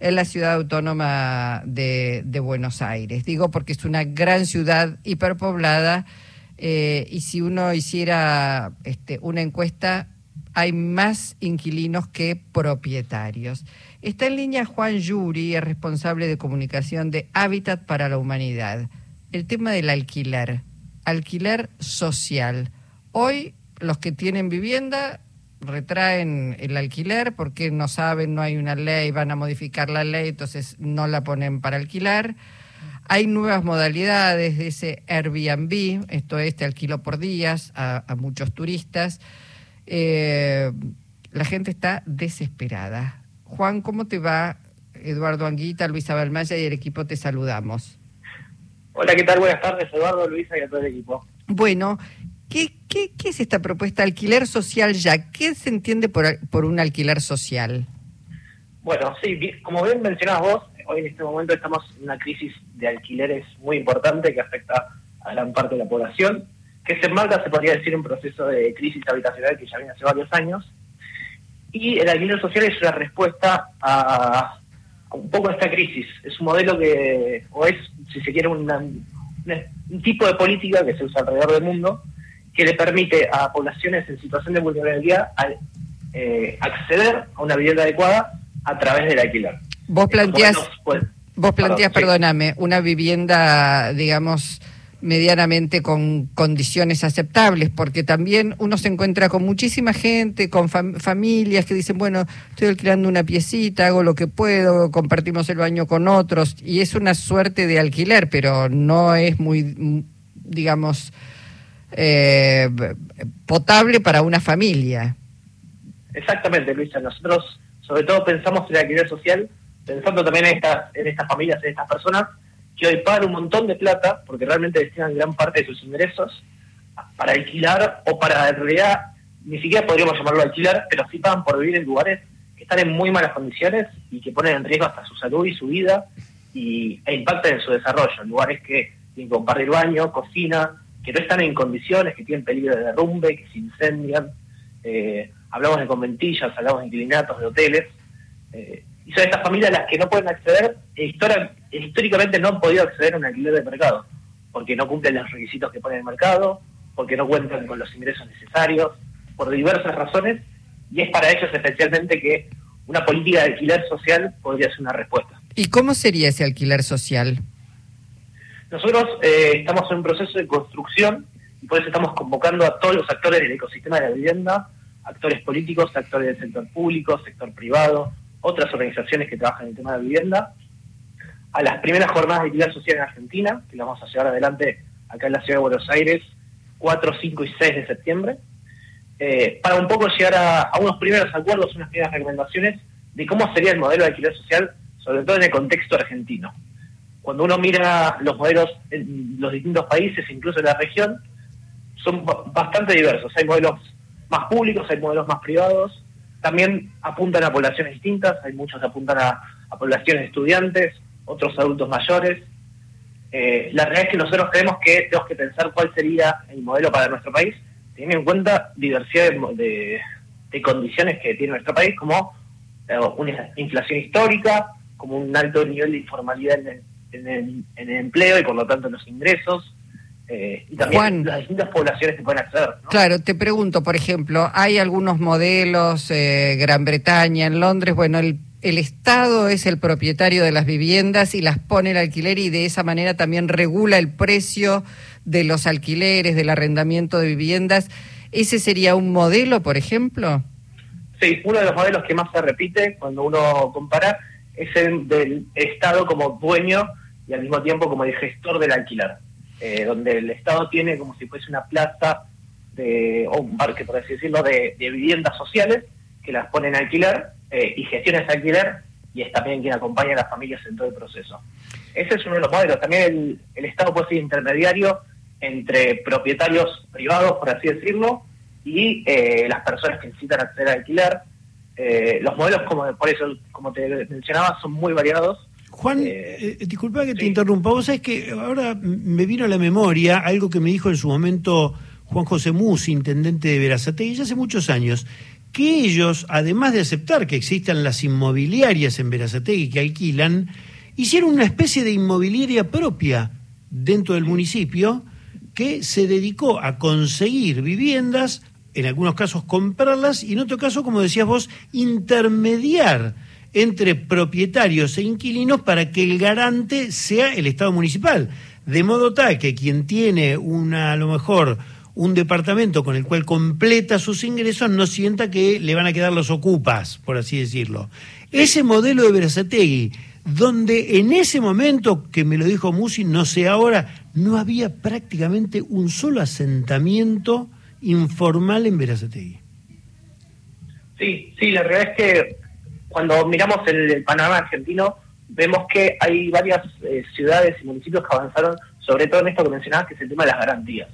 en la ciudad autónoma de, Buenos Aires. Digo porque es una gran ciudad hiperpoblada eh, y si uno hiciera este, una encuesta, hay más inquilinos que propietarios. Está en línea Juan Yuri, es responsable de comunicación de Hábitat para la Humanidad. El tema del alquiler, alquiler social. Hoy los que tienen vivienda retraen el alquiler porque no saben, no hay una ley, van a modificar la ley, entonces no la ponen para alquilar. Hay nuevas modalidades de ese Airbnb, esto es, te alquilo por días a, muchos turistas. Eh, la gente está desesperada. Juan, ¿cómo te va? Eduardo Anguita, Luisa Balmaya y el equipo te saludamos. Hola, ¿qué tal? Buenas tardes, Eduardo, Luisa y a todo el equipo. Bueno, ¿qué, qué, qué es esta propuesta alquiler social ya? ¿Qué se entiende por, por un alquiler social? Bueno, sí, como bien mencionabas vos, hoy en este momento estamos en una crisis de alquileres muy importante que afecta a gran parte de la población, que se enmarca, se podría decir, un proceso de crisis habitacional que ya viene hace varios años. Y el alquiler social es una respuesta a, un poco a esta crisis. Es un modelo que, o es, si se quiere, un tipo de política que se usa alrededor del mundo, que le permite a poblaciones en situación de vulnerabilidad eh, acceder a una vivienda adecuada a través del alquiler. Vos planteás, pues, vos planteás, perdóname, una vivienda, digamos, medianamente con condiciones aceptables, porque también uno se encuentra con muchísima gente, con familias que dicen, bueno, estoy alquilando una piecita, hago lo que puedo, compartimos el baño con otros, y es una suerte de alquiler, pero no es muy, digamos, eh, potable para una familia. Exactamente, Luisa. Nosotros, sobre todo, pensamos en el alquiler social, pensando también en estas, en estas familias, en estas personas que hoy pagan un montón de plata, porque realmente destinan gran parte de sus ingresos para alquilar o para, en realidad, ni siquiera podríamos llamarlo alquilar, pero sí pagan por vivir en lugares que están en muy malas condiciones y que ponen en riesgo hasta su salud y su vida y, e impactan en su desarrollo, en lugares que tienen que compartir baño, cocina, que no están en condiciones, que tienen peligro de derrumbe, que se incendian. Eh, hablamos de conventillas, hablamos de inclinatos, de hoteles. Eh, y son estas familias las que no pueden acceder, e históricamente no han podido acceder a un alquiler de mercado, porque no cumplen los requisitos que pone el mercado, porque no cuentan con los ingresos necesarios, por diversas razones, y es para ellos especialmente que una política de alquiler social podría ser una respuesta. ¿Y cómo sería ese alquiler social? Nosotros eh, estamos en un proceso de construcción y por eso estamos convocando a todos los actores del ecosistema de la vivienda, actores políticos, actores del sector público, sector privado, otras organizaciones que trabajan en el tema de la vivienda, a las primeras jornadas de actividad social en Argentina, que las vamos a llevar adelante acá en la ciudad de Buenos Aires, 4, 5 y 6 de septiembre, eh, para un poco llegar a, unos primeros acuerdos, unas primeras recomendaciones de cómo sería el modelo de alquiler social, sobre todo en el contexto argentino cuando uno mira los modelos en los distintos países, incluso en la región, son bastante diversos. Hay modelos más públicos, hay modelos más privados. También apuntan a poblaciones distintas, hay muchos que apuntan a, poblaciones de estudiantes, otros adultos mayores. Eh, la realidad es que nosotros creemos que tenemos que pensar cuál sería el modelo para nuestro país, teniendo en cuenta diversidad de, condiciones que tiene nuestro país, como eh, una inflación histórica, como un alto nivel de informalidad en el, en el, empleo y por lo tanto en los ingresos. Eh, y también las distintas poblaciones que pueden acceder. Claro, te pregunto, por ejemplo, hay algunos modelos, eh, Gran Bretaña, en Londres, bueno, el, el Estado es el propietario de las viviendas y las pone el alquiler y de esa manera también regula el precio de los alquileres, del arrendamiento de viviendas. ¿Ese sería un modelo, por ejemplo? Sí, uno de los modelos que más se repite cuando uno compara es el del Estado como dueño y al mismo tiempo como el gestor del alquiler, eh, donde el Estado tiene como si fuese una plaza de, o un parque, por así decirlo, de, viviendas sociales que las ponen a alquiler eh, y gestiona ese alquiler y es también quien acompaña a las familias en todo el proceso. Ese es uno de los modelos. También el, Estado puede ser intermediario entre propietarios privados, por así decirlo, y eh, las personas que necesitan acceder al alquiler. los modelos, como por eso, como te mencionaba, son muy variados Juan, eh, eh, disculpa que te interrumpa. Vos sabés que ahora me vino a la memoria algo que me dijo en su momento Juan José Mus, intendente de Verazate, ya hace muchos años, que ellos, además de aceptar que existan las inmobiliarias en Verazategui que alquilan, hicieron una especie de inmobiliaria propia dentro del municipio que se dedicó a conseguir viviendas, en algunos casos comprarlas y en otro caso, como decías vos, intermediar entre propietarios e inquilinos para que el garante sea el Estado municipal. De modo tal que quien tiene una, a lo mejor, un departamento con el cual completa sus ingresos no sienta que le van a quedar los ocupas, por así decirlo. Ese modelo de Berazategui, donde en ese momento, que me lo dijo Musi, no sé ahora, no había prácticamente un solo asentamiento informal en Berazategui. Sí, sí, la realidad es que cuando miramos el, panorama argentino, vemos que hay varias eh, ciudades y municipios que avanzaron, sobre todo en esto que mencionabas, que es el tema de las garantías.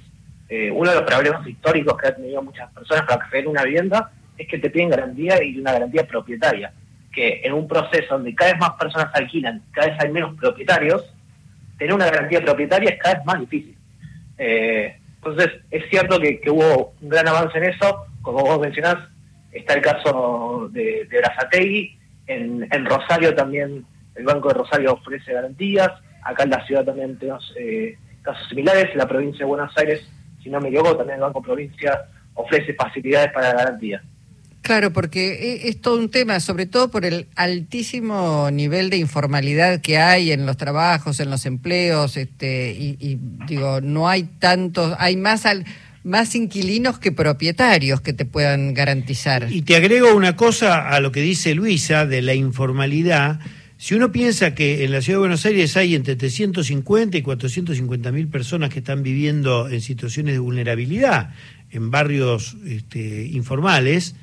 Eh, uno de los problemas históricos que han tenido muchas personas para acceder a una vivienda es que te piden garantía y una garantía propietaria, que en un proceso donde cada vez más personas alquilan, cada vez hay menos propietarios, tener una garantía propietaria es cada vez más difícil. Eh, entonces, es cierto que, hubo un gran avance en eso, como vos mencionás, está el caso de, de Brazategui, en, Rosario también el Banco de Rosario ofrece garantías, acá en la ciudad también tenemos eh, casos similares, la provincia de Buenos Aires si no me equivoco, también el Banco Provincia ofrece facilidades para garantía. Claro, porque e, es todo un tema, sobre todo por el altísimo nivel de informalidad que hay en los trabajos, en los empleos, este, y, digo, no hay tantos, hay más al, más inquilinos que propietarios que te puedan garantizar. Y te agrego una cosa a lo que dice Luisa de la informalidad. Si uno piensa que en la ciudad de Buenos Aires hay entre 350 y 450 mil personas que están viviendo en situaciones de vulnerabilidad en barrios este, informales,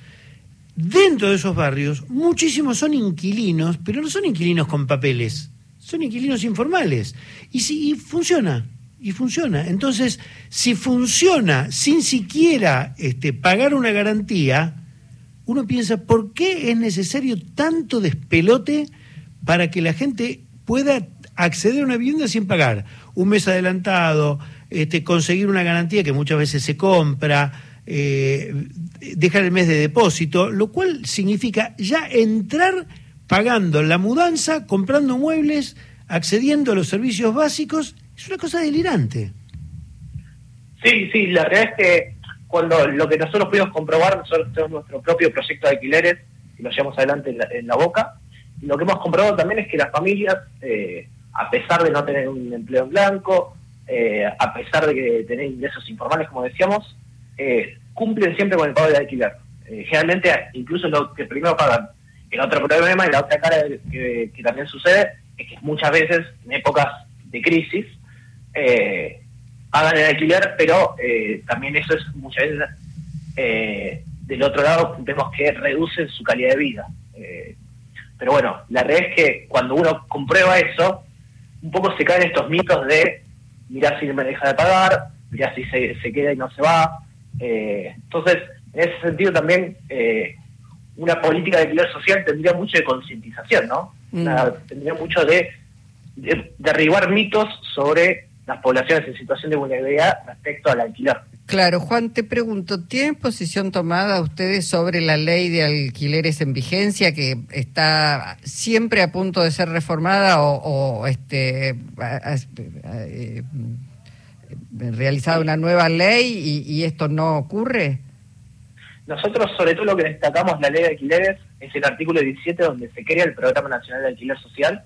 dentro de esos barrios muchísimos son inquilinos, pero no son inquilinos con papeles, son inquilinos informales. Y, si, y funciona, y funciona. Entonces, si funciona sin siquiera este, pagar una garantía, uno piensa, ¿por qué es necesario tanto despelote? para que la gente pueda acceder a una vivienda sin pagar. Un mes adelantado, este, conseguir una garantía que muchas veces se compra, eh, dejar el mes de depósito, lo cual significa ya entrar pagando la mudanza, comprando muebles, accediendo a los servicios básicos, es una cosa delirante. Sí, sí, la verdad es que cuando lo que nosotros pudimos comprobar, nosotros tenemos nuestro propio proyecto de alquileres y lo llevamos adelante en la boca, lo que hemos comprobado también es que las familias, eh, a pesar de no tener un empleo en blanco, eh, a pesar de que tener ingresos informales, como decíamos, eh, cumplen siempre con el pago de alquiler. generalmente, incluso lo que primero pagan. El otro problema y la otra cara que, también sucede es que muchas veces, en épocas de crisis, pagan el alquiler, pero también eso es muchas veces, del otro lado, vemos que reducen su calidad de vida. Pero bueno, la realidad es que cuando uno comprueba eso, un poco se caen estos mitos de mirá si me deja de pagar, mirá si se, se queda y no se va. Eh, entonces, en ese sentido también eh, una política de alquiler social tendría mucho de concientización, ¿no? Mm. tendría mucho de, derribar mitos sobre las poblaciones en situación de vulnerabilidad respecto al alquiler. Claro, Juan, te pregunto, ¿tienen posición tomada ustedes sobre la ley de alquileres en vigencia que está siempre a punto de ser reformada o, este eh, realizada una nueva ley y, esto no ocurre? Nosotros, sobre todo, lo que destacamos la ley de alquileres es el artículo 17 donde se crea el Programa Nacional de Alquiler Social,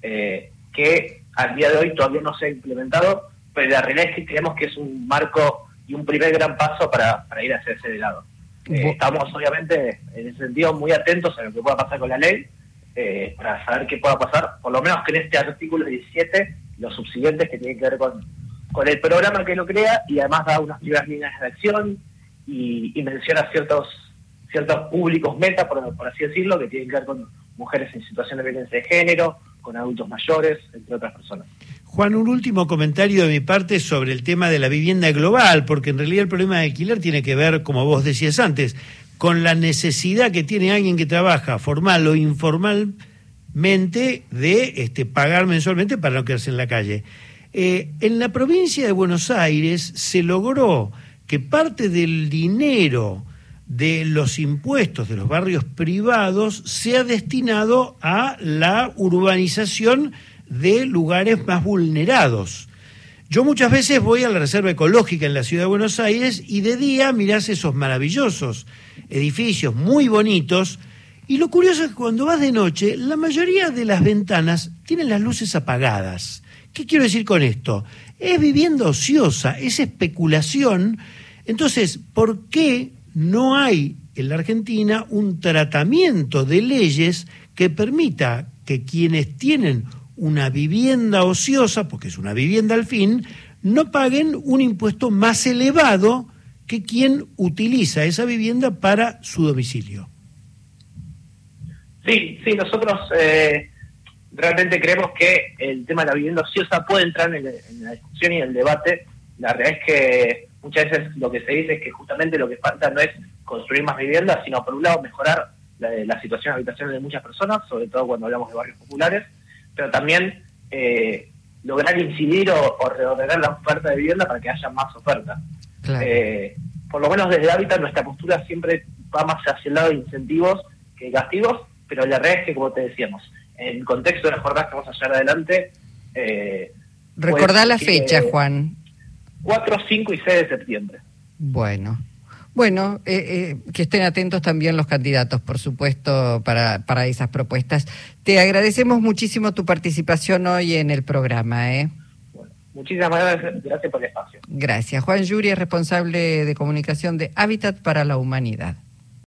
eh, que al día de hoy todavía no se ha implementado, pero la realidad es que creemos que es un marco y un primer gran paso para, ir hacia ese lado. Eh, estamos obviamente en ese sentido muy atentos a lo que pueda pasar con la ley, eh, para saber qué pueda pasar, por lo menos que en este artículo 17, los subsiguientes que tienen que ver con, con el programa que lo crea y además da unas primeras líneas de acción y, menciona ciertos ciertos públicos meta, por, por así decirlo, que tienen que ver con mujeres en situación de violencia de género, con adultos mayores, entre otras personas. Juan, un último comentario de mi parte sobre el tema de la vivienda global, porque en realidad el problema de alquiler tiene que ver, como vos decías antes, con la necesidad que tiene alguien que trabaja formal o informalmente de este, pagar mensualmente para no quedarse en la calle. Eh, en la provincia de Buenos Aires se logró que parte del dinero de los impuestos de los barrios privados sea destinado a la urbanización de lugares más vulnerados. Yo muchas veces voy a la Reserva Ecológica en la Ciudad de Buenos Aires y de día mirás esos maravillosos edificios muy bonitos y lo curioso es que cuando vas de noche la mayoría de las ventanas tienen las luces apagadas. ¿Qué quiero decir con esto? Es vivienda ociosa, es especulación. Entonces, ¿por qué no hay en la Argentina un tratamiento de leyes que permita que quienes tienen una vivienda ociosa, porque es una vivienda al fin, no paguen un impuesto más elevado que quien utiliza esa vivienda para su domicilio. Sí, sí, nosotros eh, realmente creemos que el tema de la vivienda ociosa puede entrar en, la discusión y en el debate. La realidad es que muchas veces lo que se dice es que justamente lo que falta no es construir más viviendas, sino por un lado mejorar la, situación de habitaciones de muchas personas, sobre todo cuando hablamos de barrios populares, pero también eh, lograr incidir o, reordenar la oferta de vivienda para que haya más oferta. Eh, por lo menos desde Hábitat nuestra postura siempre va más hacia el lado de incentivos que castigos, pero la realidad es que, como te decíamos, en el contexto de la jornada que vamos a llevar adelante... Eh, Recordá pues, la fecha, Juan. 4, 5 y 6 de septiembre. Bueno. Bueno, eh, eh, que estén atentos también los candidatos, por supuesto, para, para esas propuestas. Te agradecemos muchísimo tu participación hoy en el programa. ¿eh? muchísimas gracias, gracias por el espacio. Gracias. Juan Yuri es responsable de comunicación de Hábitat para la Humanidad.